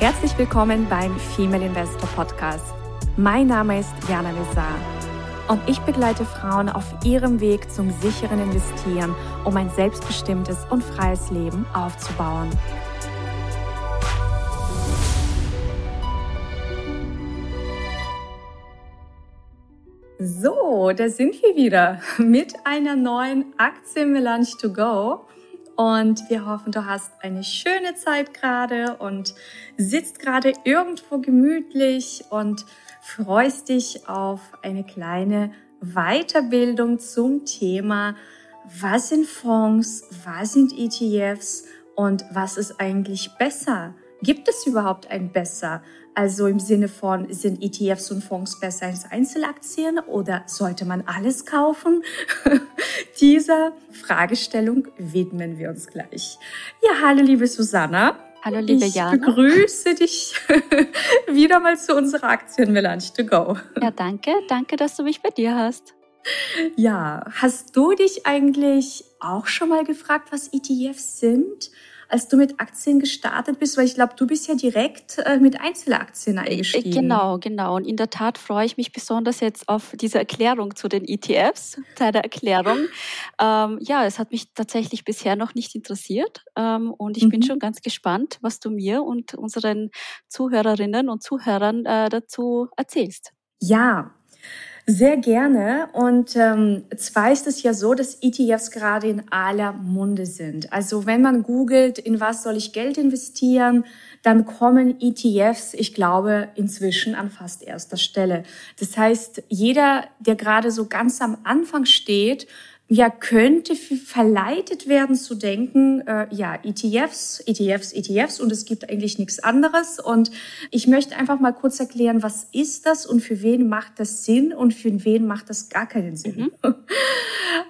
Herzlich willkommen beim Female Investor Podcast. Mein Name ist Jana Lezar und ich begleite Frauen auf ihrem Weg zum sicheren Investieren, um ein selbstbestimmtes und freies Leben aufzubauen. So, da sind wir wieder mit einer neuen Aktienmelange to go. Und wir hoffen, du hast eine schöne Zeit gerade und sitzt gerade irgendwo gemütlich und freust dich auf eine kleine Weiterbildung zum Thema, was sind Fonds, was sind ETFs und was ist eigentlich besser? Gibt es überhaupt ein besser? Also im Sinne von, sind ETFs und Fonds besser als Einzelaktien oder sollte man alles kaufen? Dieser Fragestellung widmen wir uns gleich. Ja, hallo liebe Susanna. Hallo liebe ich Jana. Ich begrüße dich wieder mal zu unserer Aktienmelange to go. Ja, danke. Danke, dass du mich bei dir hast. Ja, hast du dich eigentlich auch schon mal gefragt, was ETFs sind? Als du mit Aktien gestartet bist? Weil ich glaube, du bist ja direkt äh, mit Einzelaktien äh, eingestiegen. Genau, genau. Und in der Tat freue ich mich besonders jetzt auf diese Erklärung zu den ETFs, deine Erklärung. Ähm, ja, es hat mich tatsächlich bisher noch nicht interessiert. Ähm, und ich mhm. bin schon ganz gespannt, was du mir und unseren Zuhörerinnen und Zuhörern äh, dazu erzählst. Ja, sehr gerne. Und ähm, zwar ist es ja so, dass ETFs gerade in aller Munde sind. Also wenn man googelt, in was soll ich Geld investieren, dann kommen ETFs, ich glaube, inzwischen an fast erster Stelle. Das heißt, jeder, der gerade so ganz am Anfang steht, ja, könnte verleitet werden zu denken, äh, ja, ETFs, ETFs, ETFs und es gibt eigentlich nichts anderes. Und ich möchte einfach mal kurz erklären, was ist das und für wen macht das Sinn und für wen macht das gar keinen Sinn. Mhm.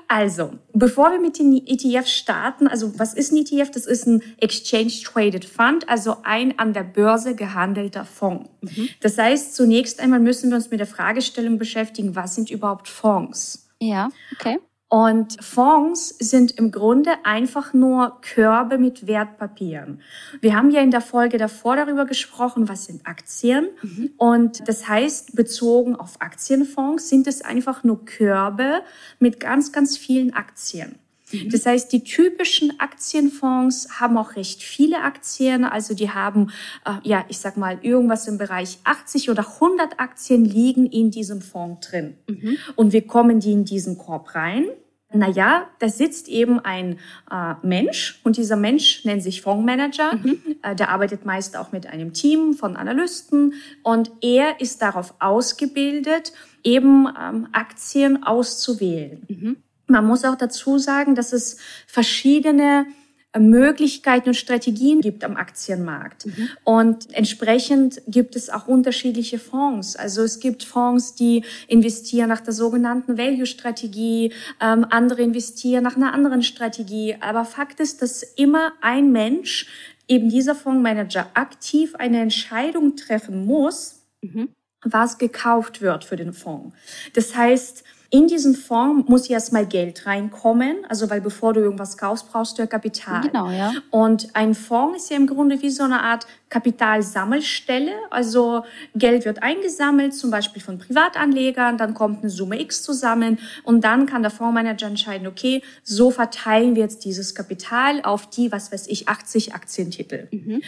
Also, bevor wir mit den ETFs starten, also was ist ein ETF? Das ist ein Exchange Traded Fund, also ein an der Börse gehandelter Fonds. Mhm. Das heißt, zunächst einmal müssen wir uns mit der Fragestellung beschäftigen, was sind überhaupt Fonds? Ja, okay. Und Fonds sind im Grunde einfach nur Körbe mit Wertpapieren. Wir haben ja in der Folge davor darüber gesprochen, was sind Aktien. Mhm. Und das heißt, bezogen auf Aktienfonds sind es einfach nur Körbe mit ganz, ganz vielen Aktien. Mhm. Das heißt, die typischen Aktienfonds haben auch recht viele Aktien. Also die haben, äh, ja, ich sag mal, irgendwas im Bereich 80 oder 100 Aktien liegen in diesem Fonds drin. Mhm. Und wir kommen die in diesen Korb rein. Naja, da sitzt eben ein äh, Mensch und dieser Mensch nennt sich Fondsmanager. Mhm. Äh, der arbeitet meist auch mit einem Team von Analysten und er ist darauf ausgebildet, eben ähm, Aktien auszuwählen. Mhm. Man muss auch dazu sagen, dass es verschiedene äh, Möglichkeiten und Strategien gibt am Aktienmarkt. Mhm. Und entsprechend gibt es auch unterschiedliche Fonds. Also es gibt Fonds, die investieren nach der sogenannten Value-Strategie, ähm, andere investieren nach einer anderen Strategie. Aber Fakt ist, dass immer ein Mensch, eben dieser Fondsmanager, aktiv eine Entscheidung treffen muss, mhm. was gekauft wird für den Fonds. Das heißt, in diesen Fonds muss erstmal Geld reinkommen, also weil bevor du irgendwas kaufst, brauchst du ja Kapital. Genau, ja. Und ein Fonds ist ja im Grunde wie so eine Art Kapitalsammelstelle. Also Geld wird eingesammelt, zum Beispiel von Privatanlegern, dann kommt eine Summe X zusammen und dann kann der Fondsmanager entscheiden, okay, so verteilen wir jetzt dieses Kapital auf die, was weiß ich, 80 Aktientitel. Mhm.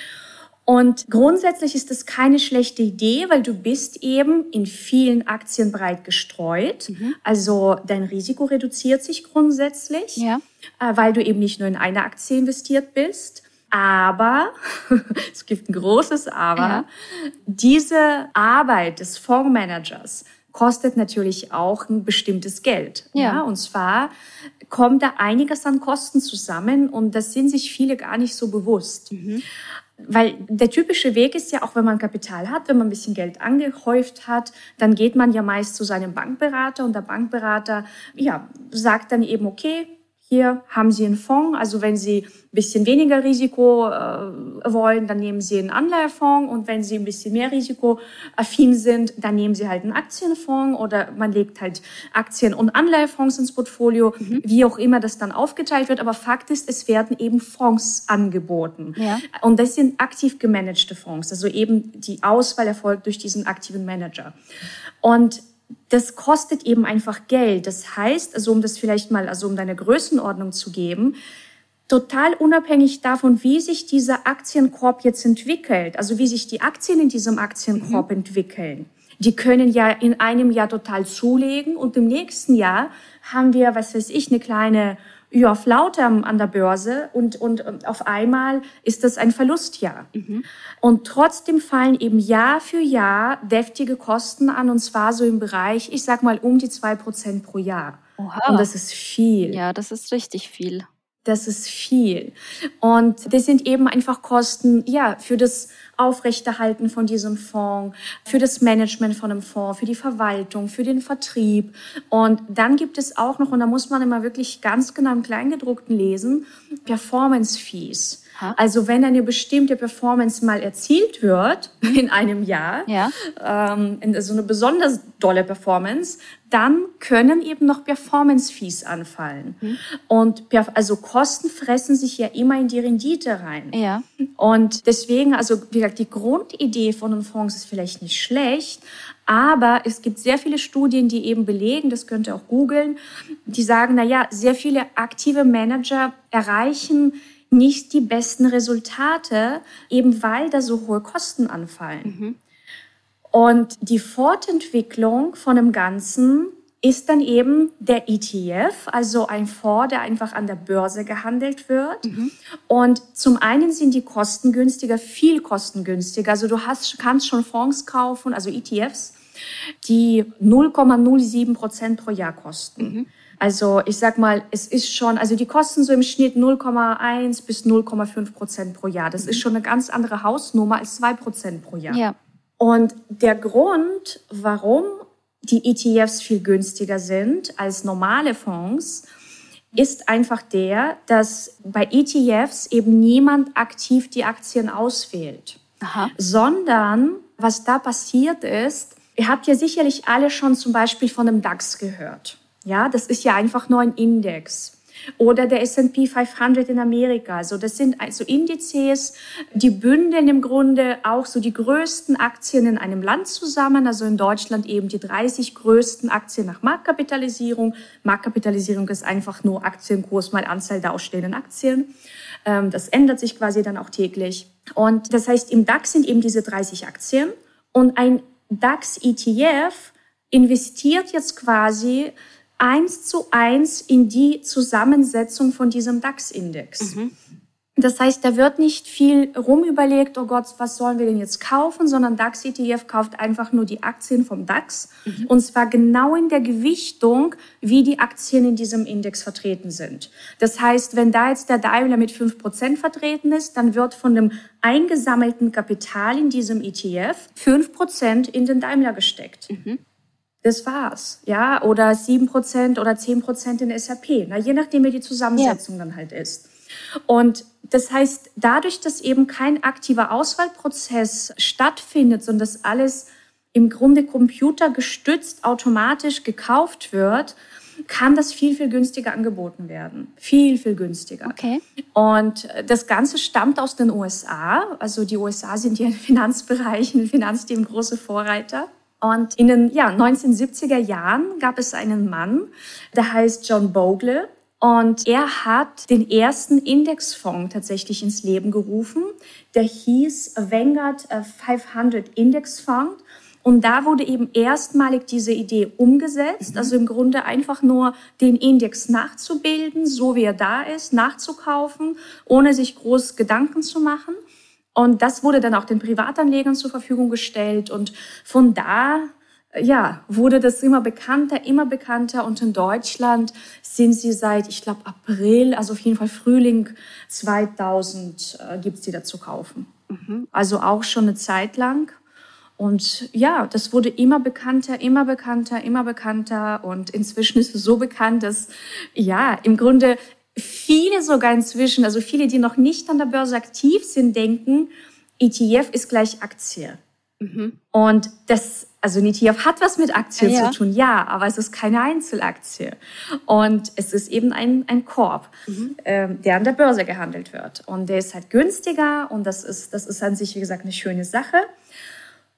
Und grundsätzlich ist das keine schlechte Idee, weil du bist eben in vielen Aktien breit gestreut. Mhm. Also dein Risiko reduziert sich grundsätzlich, ja. Äh, weil du eben nicht nur in eine Aktie investiert bist. Aber, es gibt ein großes Aber, ja. diese Arbeit des Fondsmanagers kostet natürlich auch ein bestimmtes Geld. Ja. ja. Und zwar kommt da einiges an Kosten zusammen und das sind sich viele gar nicht so bewusst. Mhm. Weil der typische Weg ist ja auch, wenn man Kapital hat, wenn man ein bisschen Geld angehäuft hat, dann geht man ja meist zu seinem Bankberater und der Bankberater, ja, sagt dann eben, okay, hier haben Sie einen Fonds. Also wenn Sie ein bisschen weniger Risiko äh, wollen, dann nehmen Sie einen Anleihefonds. Und wenn Sie ein bisschen mehr risikoaffin sind, dann nehmen Sie halt einen Aktienfonds oder man legt halt Aktien- und Anleihefonds ins Portfolio, mhm. wie auch immer das dann aufgeteilt wird. Aber Fakt ist, es werden eben Fonds angeboten. Ja. Und das sind aktiv gemanagte Fonds. Also eben die Auswahl erfolgt durch diesen aktiven Manager. Und das kostet eben einfach Geld. Das heißt, also um das vielleicht mal, also um deine Größenordnung zu geben, total unabhängig davon, wie sich dieser Aktienkorb jetzt entwickelt, also wie sich die Aktien in diesem Aktienkorb mhm. entwickeln. Die können ja in einem Jahr total zulegen und im nächsten Jahr haben wir, was weiß ich, eine kleine ja, Flaute an der Börse und, und auf einmal ist das ein Verlustjahr. Mhm. Und trotzdem fallen eben Jahr für Jahr deftige Kosten an und zwar so im Bereich, ich sag mal, um die zwei Prozent pro Jahr. Oha. Und das ist viel. Ja, das ist richtig viel. Das ist viel. Und das sind eben einfach Kosten, ja, für das Aufrechterhalten von diesem Fonds, für das Management von einem Fonds, für die Verwaltung, für den Vertrieb. Und dann gibt es auch noch, und da muss man immer wirklich ganz genau im Kleingedruckten lesen, Performance Fees. Also wenn eine bestimmte Performance mal erzielt wird in einem Jahr, ja. ähm, so eine besonders dolle Performance, dann können eben noch Performance-Fees anfallen. Mhm. Und also Kosten fressen sich ja immer in die Rendite rein. Ja. Und deswegen, also wie gesagt, die Grundidee von einem Fonds ist vielleicht nicht schlecht, aber es gibt sehr viele Studien, die eben belegen, das könnt ihr auch googeln, die sagen, na ja, sehr viele aktive Manager erreichen nicht die besten Resultate, eben weil da so hohe Kosten anfallen. Mhm. Und die Fortentwicklung von dem Ganzen ist dann eben der ETF, also ein Fonds, der einfach an der Börse gehandelt wird. Mhm. Und zum einen sind die Kosten günstiger, viel kostengünstiger. Also du hast, kannst schon Fonds kaufen, also ETFs, die 0,07 Prozent pro Jahr kosten. Mhm. Also ich sag mal, es ist schon, also die kosten so im Schnitt 0,1 bis 0,5 Prozent pro Jahr. Das mhm. ist schon eine ganz andere Hausnummer als 2 Prozent pro Jahr. Ja. Und der Grund, warum die ETFs viel günstiger sind als normale Fonds, ist einfach der, dass bei ETFs eben niemand aktiv die Aktien auswählt, Aha. sondern was da passiert ist, ihr habt ja sicherlich alle schon zum Beispiel von dem DAX gehört. Ja, das ist ja einfach nur ein Index. Oder der S&P 500 in Amerika. Also das sind also Indizes, die bündeln im Grunde auch so die größten Aktien in einem Land zusammen. Also in Deutschland eben die 30 größten Aktien nach Marktkapitalisierung. Marktkapitalisierung ist einfach nur Aktienkurs mal Anzahl der ausstehenden Aktien. Ähm, das ändert sich quasi dann auch täglich. Und das heißt, im DAX sind eben diese 30 Aktien und ein DAX ETF investiert jetzt quasi eins zu eins in die Zusammensetzung von diesem DAX-Index. Mhm. Das heißt, da wird nicht viel rumüberlegt, oh Gott, was sollen wir denn jetzt kaufen, sondern DAX ETF kauft einfach nur die Aktien vom DAX mhm. und zwar genau in der Gewichtung, wie die Aktien in diesem Index vertreten sind. Das heißt, wenn da jetzt der Daimler mit fünf Prozent vertreten ist, dann wird von dem eingesammelten Kapital in diesem ETF fünf Prozent in den Daimler gesteckt. Mhm. Das war's, ja, oder sieben Prozent oder zehn Prozent in SAP, na, je nachdem, wie die Zusammensetzung ja. dann halt ist. Und das heißt, dadurch, dass eben kein aktiver Auswahlprozess stattfindet, sondern das alles im Grunde computergestützt automatisch gekauft wird, kann das viel, viel günstiger angeboten werden. Viel, viel günstiger. Okay. Und das Ganze stammt aus den USA. Also die USA sind ja im Finanzbereich, in Finanzthemen große Vorreiter. Und in den ja, 1970er Jahren gab es einen Mann, der heißt John Bogle. Und er hat den ersten Indexfonds tatsächlich ins Leben gerufen. Der hieß Vanguard 500 Indexfonds. Und da wurde eben erstmalig diese Idee umgesetzt, mhm. also im Grunde einfach nur den Index nachzubilden, so wie er da ist, nachzukaufen, ohne sich groß Gedanken zu machen. Und das wurde dann auch den Privatanlegern zur Verfügung gestellt. Und von da ja, wurde das immer bekannter, immer bekannter. Und in Deutschland sind sie seit, ich glaube, April, also auf jeden Fall Frühling 2000 äh, gibt's die da zu kaufen. Mhm. Also auch schon eine Zeit lang. Und ja, das wurde immer bekannter, immer bekannter, immer bekannter. Und inzwischen ist es so bekannt, dass ja, im Grunde viele sogar inzwischen, also viele, die noch nicht an der Börse aktiv sind, denken, ETF ist gleich Aktie. Mhm. Und das, also ein ETF hat was mit Aktien ja. zu tun, ja, aber es ist keine Einzelaktie. Und es ist eben ein, ein Korb, mhm. ähm, der an der Börse gehandelt wird. Und der ist halt günstiger und das ist, das ist an sich, wie gesagt, eine schöne Sache.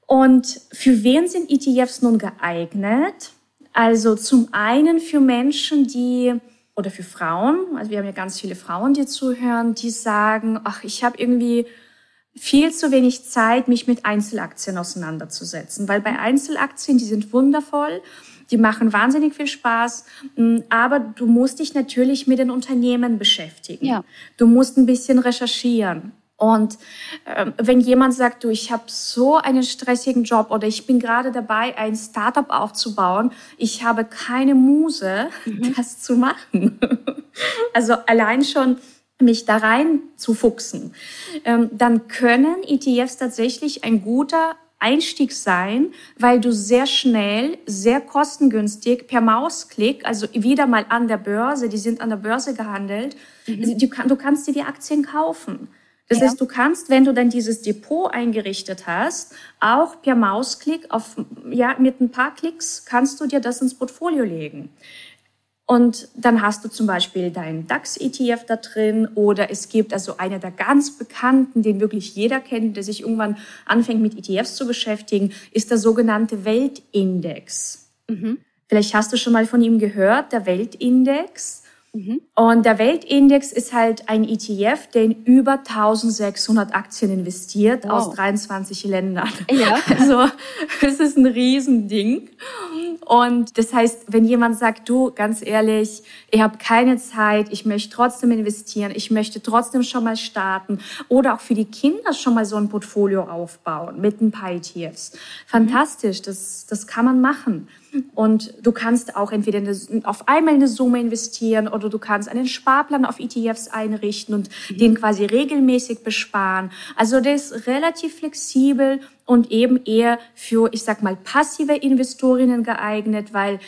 Und für wen sind ETFs nun geeignet? Also zum einen für Menschen, die oder für Frauen, also wir haben ja ganz viele Frauen, die zuhören, die sagen, ach, ich habe irgendwie viel zu wenig Zeit, mich mit Einzelaktien auseinanderzusetzen, weil bei Einzelaktien, die sind wundervoll, die machen wahnsinnig viel Spaß, mm, aber du musst dich natürlich mit den Unternehmen beschäftigen. Ja. Du musst ein bisschen recherchieren. Und äh, wenn jemand sagt, du, ich habe so einen stressigen Job oder ich bin gerade dabei, ein Startup aufzubauen, ich habe keine Muse, mhm. das zu machen. also allein schon mich da rein zu fuchsen, ähm, dann können ETFs tatsächlich ein guter Einstieg sein, weil du sehr schnell, sehr kostengünstig per Mausklick, also wieder mal an der Börse, die sind an der Börse gehandelt, mhm. du, du kannst dir die Aktien kaufen. Das ja. heißt, du kannst, wenn du dann dieses Depot eingerichtet hast, auch per Mausklick auf, ja, mit ein paar Klicks kannst du dir das ins Portfolio legen. Und dann hast du zum Beispiel deinen DAX-ETF da drin oder es gibt also einer der ganz bekannten, den wirklich jeder kennt, der sich irgendwann anfängt mit ETFs zu beschäftigen, ist der sogenannte Weltindex. Mhm. Vielleicht hast du schon mal von ihm gehört, der Weltindex. Mhm. Und der Weltindex ist halt ein ETF, der in über 1600 Aktien investiert wow. aus 23 Ländern. Ja. Also es ist ein Riesending. Und das heißt, wenn jemand sagt, du, ganz ehrlich, ich habe keine Zeit, ich möchte trotzdem investieren, ich möchte trotzdem schon mal starten oder auch für die Kinder schon mal so ein Portfolio aufbauen mit ein paar ETFs. Fantastisch, das, das kann man machen. Und du kannst auch entweder eine, auf einmal eine Summe investieren oder du kannst einen Sparplan auf ETFs einrichten und mhm. den quasi regelmäßig besparen. Also der ist relativ flexibel und eben eher für, ich sag mal, passive Investorinnen geeignet, weil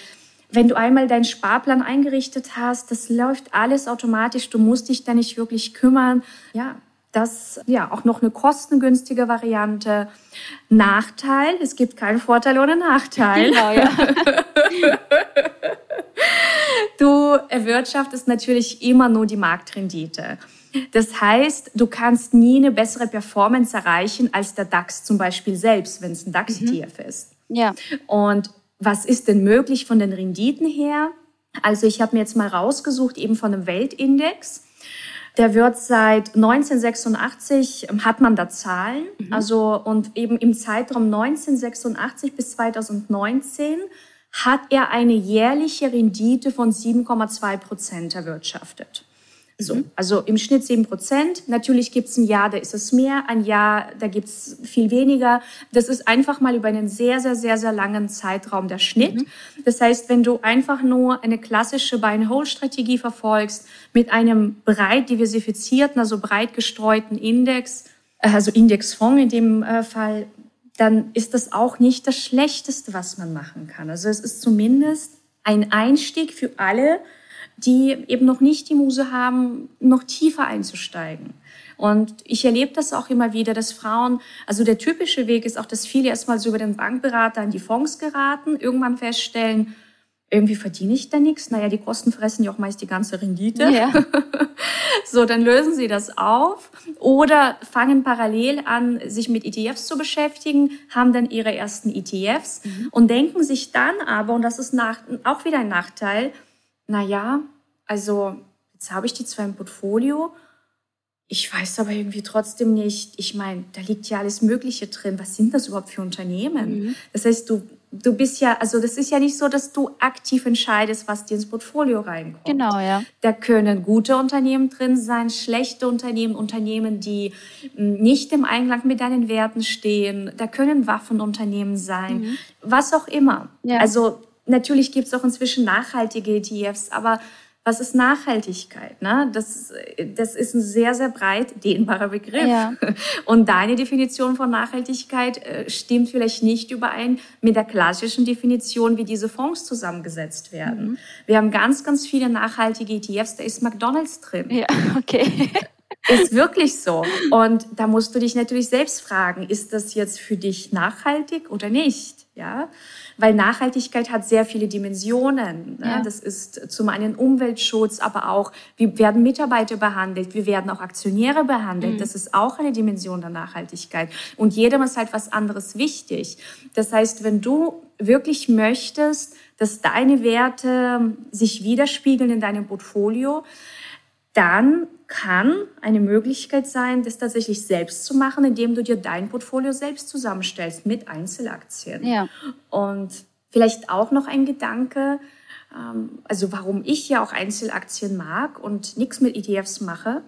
wenn du einmal deinen Sparplan eingerichtet hast, das läuft alles automatisch. Du musst dich da nicht wirklich kümmern. Ja, das ja auch noch eine kostengünstige Variante. Nachteil, es gibt keinen Vorteil ohne Nachteil. Genau, ja. du erwirtschaftest natürlich immer nur die Marktrendite. Das heißt, du kannst nie eine bessere Performance erreichen als der DAX zum Beispiel selbst, wenn es ein DAX-ETF mhm. ist. Ja. Und was ist denn möglich von den Renditen her? Also ich habe mir jetzt mal rausgesucht, eben von einem Weltindex. Der wird seit 1986, ähm, hat man da Zahlen, mhm. also und eben im Zeitraum 1986 bis 2019 hat er eine jährliche Rendite von 7,2 Prozent erwirtschaftet. So, mhm. also im Schnitt sieben Prozent. Natürlich gibt es ein Jahr, da ist es mehr, ein Jahr, da gibt es viel weniger. Das ist einfach mal über einen sehr, sehr, sehr, sehr langen Zeitraum der Schnitt. Mhm. Das heißt, wenn du einfach nur eine klassische Buy-and-Hold-Strategie verfolgst mit einem breit diversifizierten, also breit gestreuten Index, äh, also Indexfonds in dem äh, Fall, dann ist das auch nicht das Schlechteste, was man machen kann. Also es ist zumindest ein Einstieg für alle, die eben noch nicht die Muse haben, noch tiefer einzusteigen. Und ich erlebe das auch immer wieder, dass Frauen, also der typische Weg ist auch, dass viele erstmal so über den Bankberater in die Fonds geraten, irgendwann feststellen, irgendwie verdiene ich da nichts. Naja, die Kosten fressen ja auch meist die ganze Rendite. Ja. so, dann lösen sie das auf oder fangen parallel an, sich mit ETFs zu beschäftigen, haben dann ihre ersten ETFs mhm. und denken sich dann aber, und das ist nach, auch wieder ein Nachteil, na ja, also jetzt habe ich die zwar im Portfolio, ich weiß aber irgendwie trotzdem nicht, ich meine, da liegt ja alles Mögliche drin. Was sind das überhaupt für Unternehmen? Mhm. Das heißt, du, du bist ja, also das ist ja nicht so, dass du aktiv entscheidest, was dir ins Portfolio reinkommt. Genau, ja. Da können gute Unternehmen drin sein, schlechte Unternehmen, Unternehmen, die hm, nicht im Einklang mit deinen Werten stehen. Da können Waffenunternehmen sein, mhm. was auch immer. Ja. Also natürlich gibt es auch inzwischen nachhaltige ETFs, aber Was ist Nachhaltigkeit? Ne? Das, das ist ein sehr, sehr breit dehnbarer Begriff. Ja. Und deine Definition von Nachhaltigkeit äh, stimmt vielleicht nicht überein mit der klassischen Definition, wie diese Fonds zusammengesetzt werden. Mhm. Wir haben ganz, ganz viele nachhaltige ETFs, da ist McDonald's drin. Ja, okay. Ist wirklich so. Und da musst du dich natürlich selbst fragen, ist das jetzt für dich nachhaltig oder nicht? Ja, weil Nachhaltigkeit hat sehr viele Dimensionen. Ne? Ja. Das ist zum einen Umweltschutz, aber auch, wie werden Mitarbeiter behandelt, wie werden auch Aktionäre behandelt. Mhm. Das ist auch eine Dimension der Nachhaltigkeit. Und jedem ist halt was anderes wichtig. Das heißt, wenn du wirklich möchtest, dass deine Werte sich widerspiegeln in deinem Portfolio, dann kann eine Möglichkeit sein, das tatsächlich selbst zu machen, indem du dir dein Portfolio selbst zusammenstellst mit Einzelaktien. Ja. Und vielleicht auch noch ein Gedanke, ähm, also warum ich ja auch Einzelaktien mag und nichts mit ETFs mache,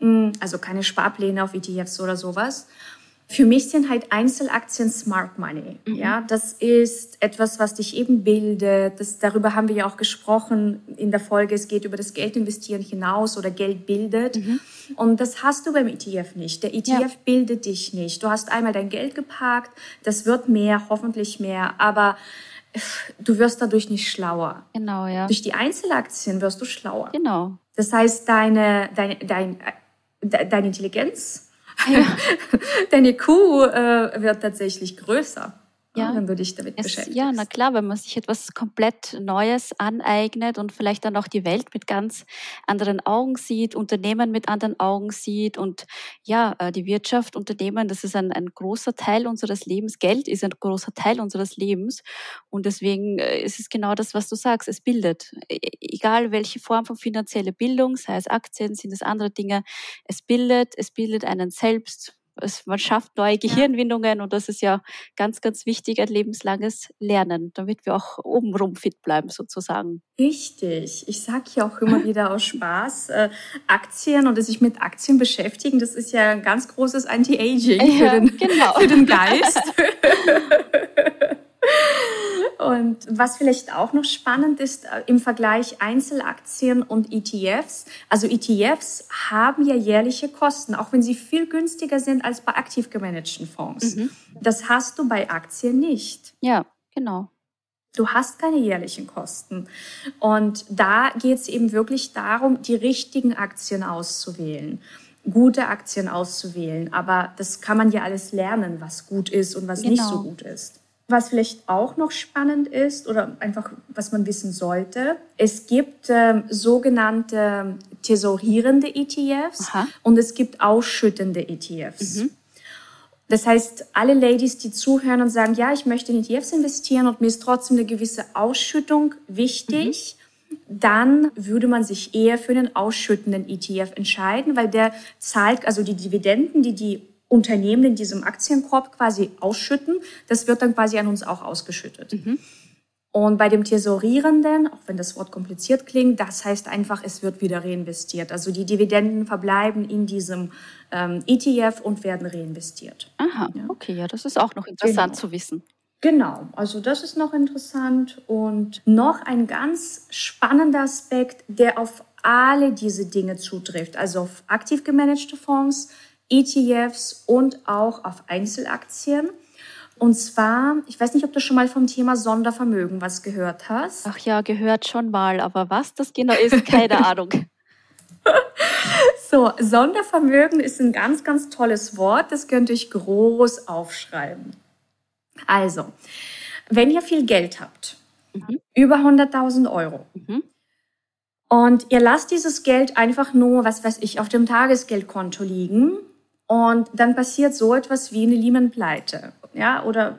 mm, also keine Sparpläne auf ETFs oder sowas. Für mich sind halt Einzelaktien Smart Money. Mhm. Ja, das ist etwas, was dich eben bildet. Das, darüber haben wir ja auch gesprochen in der Folge. Es geht über das Geld investieren hinaus oder Geld bildet. Mhm. Und das hast du beim ETF nicht. Der ETF ja. bildet dich nicht. Du hast einmal dein Geld geparkt. Das wird mehr, hoffentlich mehr. Aber du wirst dadurch nicht schlauer. Genau, ja. Durch die Einzelaktien wirst du schlauer. Genau. Das heißt, deine, deine, dein, deine Intelligenz ja. Deine Kuh äh, wird tatsächlich größer ja. wenn du dich damit es, beschäftigst. Ja, na klar, wenn man sich etwas komplett Neues aneignet und vielleicht dann auch die Welt mit ganz anderen Augen sieht, Unternehmen mit anderen Augen sieht und ja, äh, die Wirtschaft, Unternehmen, das ist ein, ein großer Teil unseres Lebens. Geld ist ein großer Teil unseres Lebens und deswegen äh, ist es genau das, was du sagst. Es bildet, e, e, egal welche Form von finanzieller Bildung, sei es Aktien, sind es andere Dinge, es bildet, es bildet einen selbst es, man schafft neue Gehirnwindungen und das ist ja ganz, ganz wichtig, ein lebenslanges Lernen, damit wir auch obenrum fit bleiben sozusagen. Richtig. Ich sage ja auch immer wieder aus Spaß, äh, Aktien oder sich mit Aktien beschäftigen, das ist ja ein ganz großes Anti-Aging ja, für, den, genau. für den Geist. Und was vielleicht auch noch spannend ist äh, im Vergleich Einzelaktien und ETFs. Also ETFs haben ja jährliche Kosten, auch wenn sie viel günstiger sind als bei aktiv gemanagten Fonds. Mhm. Das hast du bei Aktien nicht. Ja, genau. Du hast keine jährlichen Kosten. Und da geht es eben wirklich darum, die richtigen Aktien auszuwählen gute Aktien auszuwählen. Aber das kann man ja alles lernen, was gut ist und was genau. nicht so gut ist. Was vielleicht auch noch spannend ist oder einfach was man wissen sollte, es gibt ähm, sogenannte tesorierende ETFs Aha. und es gibt ausschüttende ETFs. Mhm. Das heißt, alle Ladies, die zuhören und sagen, ja, ich möchte in ETFs investieren und mir ist trotzdem eine gewisse Ausschüttung wichtig, mhm. dann würde man sich eher für einen ausschüttenden ETF entscheiden, weil der zahlt, also die Dividenden, die die Unternehmen in diesem Aktienkorb quasi ausschütten. Das wird dann quasi an uns auch ausgeschüttet. Mhm. Und bei dem Tesorierenden, auch wenn das Wort kompliziert klingt, das heißt einfach, es wird wieder reinvestiert. Also die Dividenden verbleiben in diesem ähm, ETF und werden reinvestiert. Aha, ja. okay, ja, das ist auch noch interessant genau. zu wissen. Genau, also das ist noch interessant. Und noch ein ganz spannender Aspekt, der auf alle diese Dinge zutrifft, also auf aktiv gemanagte Fonds, ETFs und auch auf Einzelaktien. Und zwar, ich weiß nicht, ob du schon mal vom Thema Sondervermögen was gehört hast. Ach ja, gehört schon mal, aber was das genau ist, keine Ahnung. so, Sondervermögen ist ein ganz, ganz tolles Wort, das könnt ihr euch groß aufschreiben. Also, wenn ihr viel Geld habt, mhm. über 100.000 Euro, mhm. und ihr lasst dieses Geld einfach nur, was weiß ich, auf dem Tagesgeldkonto liegen und dann passiert so etwas wie eine Lehman-Pleite. Ja, oder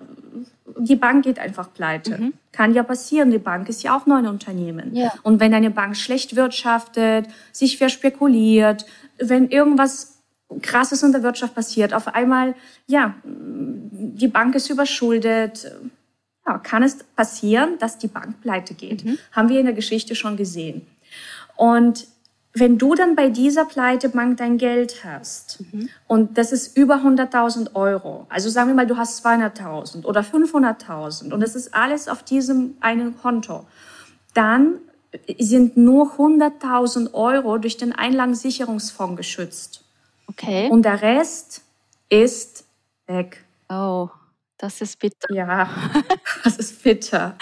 die Bank geht einfach pleite. Mhm. Kann ja passieren. Die Bank ist ja auch nur ein Unternehmen. Ja. Und wenn eine Bank schlecht wirtschaftet, sich verspekuliert, wenn irgendwas Krasses in der Wirtschaft passiert, auf einmal, ja, die Bank ist überschuldet, ja, kann es passieren, dass die Bank pleite geht. Mhm. Haben wir in der Geschichte schon gesehen. Und wenn du dann bei dieser Pleitebank dein Geld hast mhm. und das ist über 100.000 Euro, also sagen wir mal, du hast 200.000 oder 500.000 und das ist alles auf diesem einen Konto, dann sind nur 100.000 Euro durch den Einlagensicherungsfonds geschützt. Okay. Und der Rest ist weg. Oh, das ist bitter. Ja, das ist bitter.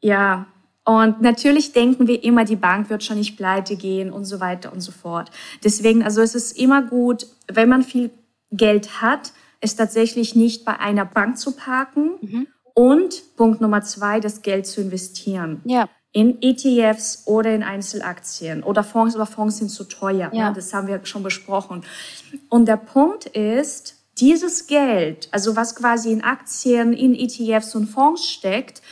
Ja, und natürlich denken wir immer, die Bank wird schon nicht pleite gehen und so weiter und so fort. Deswegen, also es ist immer gut, wenn man viel Geld hat, es tatsächlich nicht bei einer Bank zu parken mhm. und Punkt Nummer zwei, das Geld zu investieren. Ja. In ETFs oder in Einzelaktien oder Fonds, aber Fonds sind zu teuer. Ja. Das haben wir schon besprochen. Und der Punkt ist, dieses Geld, also was quasi in Aktien, in ETFs und Fonds steckt,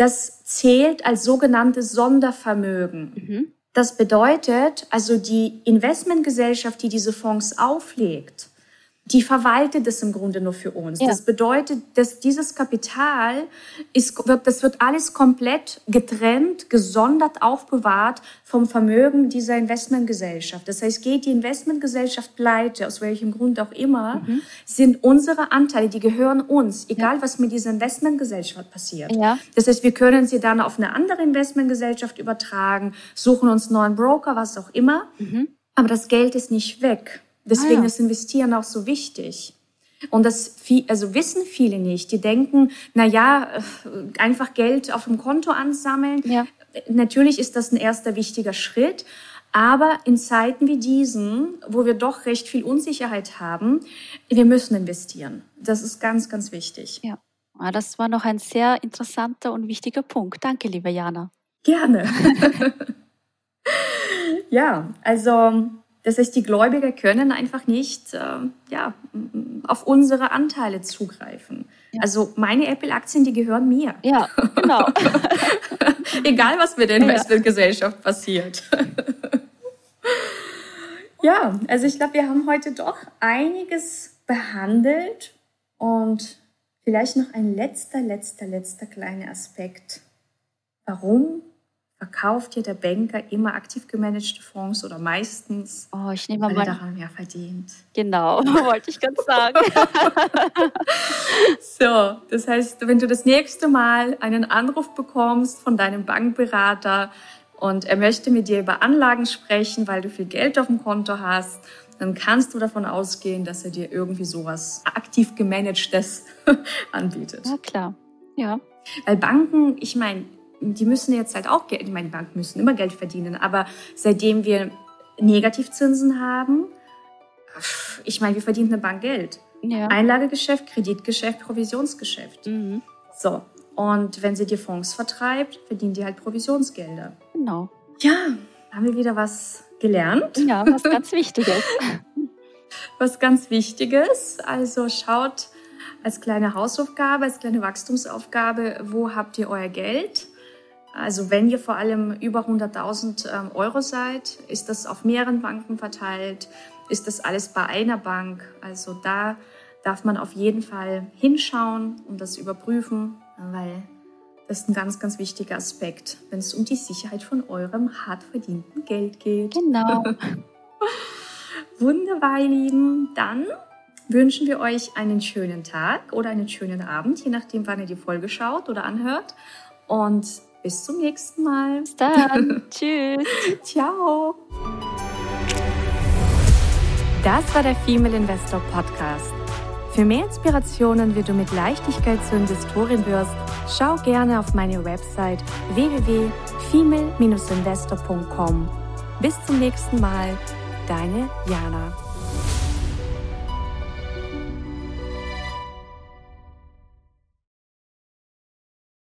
das zählt als sogenanntes Sondervermögen. Mhm. Das bedeutet, also die Investmentgesellschaft, die diese Fonds auflegt, die verwaltet es im Grunde nur für uns. Ja. Das bedeutet, dass dieses Kapital ist, wird, das wird alles komplett getrennt, gesondert aufbewahrt vom Vermögen dieser Investmentgesellschaft. Das heißt, geht die Investmentgesellschaft pleite, aus welchem Grund auch immer, mhm. sind unsere Anteile, die gehören uns, egal ja. was mit dieser Investmentgesellschaft passiert. Ja. Das heißt, wir können sie dann auf eine andere Investmentgesellschaft übertragen, suchen uns neuen Broker, was auch immer. Mhm. Aber das Geld ist nicht weg. Deswegen ah, ja. ist Investieren auch so wichtig. Und das viel, also wissen viele nicht. Die denken, na ja, äh, einfach Geld auf dem Konto ansammeln. Ja. Natürlich ist das ein erster wichtiger Schritt. Aber in Zeiten wie diesen, wo wir doch recht viel Unsicherheit haben, wir müssen investieren. Das ist ganz, ganz wichtig. Ja, ah, das war noch ein sehr interessanter und wichtiger Punkt. Danke, liebe Jana. Gerne. ja, also das heißt, die Gläubiger können einfach nicht äh, ja, auf unsere Anteile zugreifen. Ja. Also meine Apple-Aktien, die gehören mir. Ja, genau. Egal, was mit der Investmentgesellschaft ja. passiert. ja, also ich glaube, wir haben heute doch einiges behandelt und vielleicht noch ein letzter, letzter, letzter kleiner Aspekt. Warum verkauft ja der Banker immer aktiv gemanagte Fonds oder meistens, oh, ich nehme weil mal er daran mehr verdient. Genau, wollte ich ganz sagen. so, das heißt, wenn du das nächste Mal einen Anruf bekommst von deinem Bankberater und er möchte mit dir über Anlagen sprechen, weil du viel Geld auf dem Konto hast, dann kannst du davon ausgehen, dass er dir irgendwie sowas aktiv gemanagtes anbietet. Ja, klar. Ja. Weil Banken, ich meine, die müssen jetzt halt auch Geld, ich meine, die Banken müssen immer Geld verdienen, aber seitdem wir Negativzinsen haben, ich meine, wie verdient eine Bank Geld? Ja. Einlagegeschäft, Kreditgeschäft, Provisionsgeschäft. Mhm. So. Und wenn sie dir Fonds vertreibt, verdienen die halt Provisionsgelder. Genau. Ja, haben wir wieder was gelernt. Ja, was ganz Wichtiges. was ganz Wichtiges. Also schaut als kleine Hausaufgabe, als kleine Wachstumsaufgabe, wo habt ihr euer Geld? Also wenn ihr vor allem über 100.000 ähm, Euro seid, ist das auf mehreren Banken verteilt, ist das alles bei einer Bank. Also da darf man auf jeden Fall hinschauen und das überprüfen, weil das ist ein ganz, ganz wichtiger Aspekt, wenn es um die Sicherheit von eurem hart verdienten Geld geht. Genau. Wunderbar, ihr Lieben. Dann wünschen wir euch einen schönen Tag oder einen schönen Abend, je nachdem, wann ihr die Folge schaut oder anhört. Und bis zum nächsten Mal. Bis dann. Tschüss. Ciao. Das war der Female Investor Podcast. Für mehr Inspirationen, wie du mit Leichtigkeit zur Investorin wirst, schau gerne auf meine Website www.female-investor.com. Bis zum nächsten Mal, deine Jana.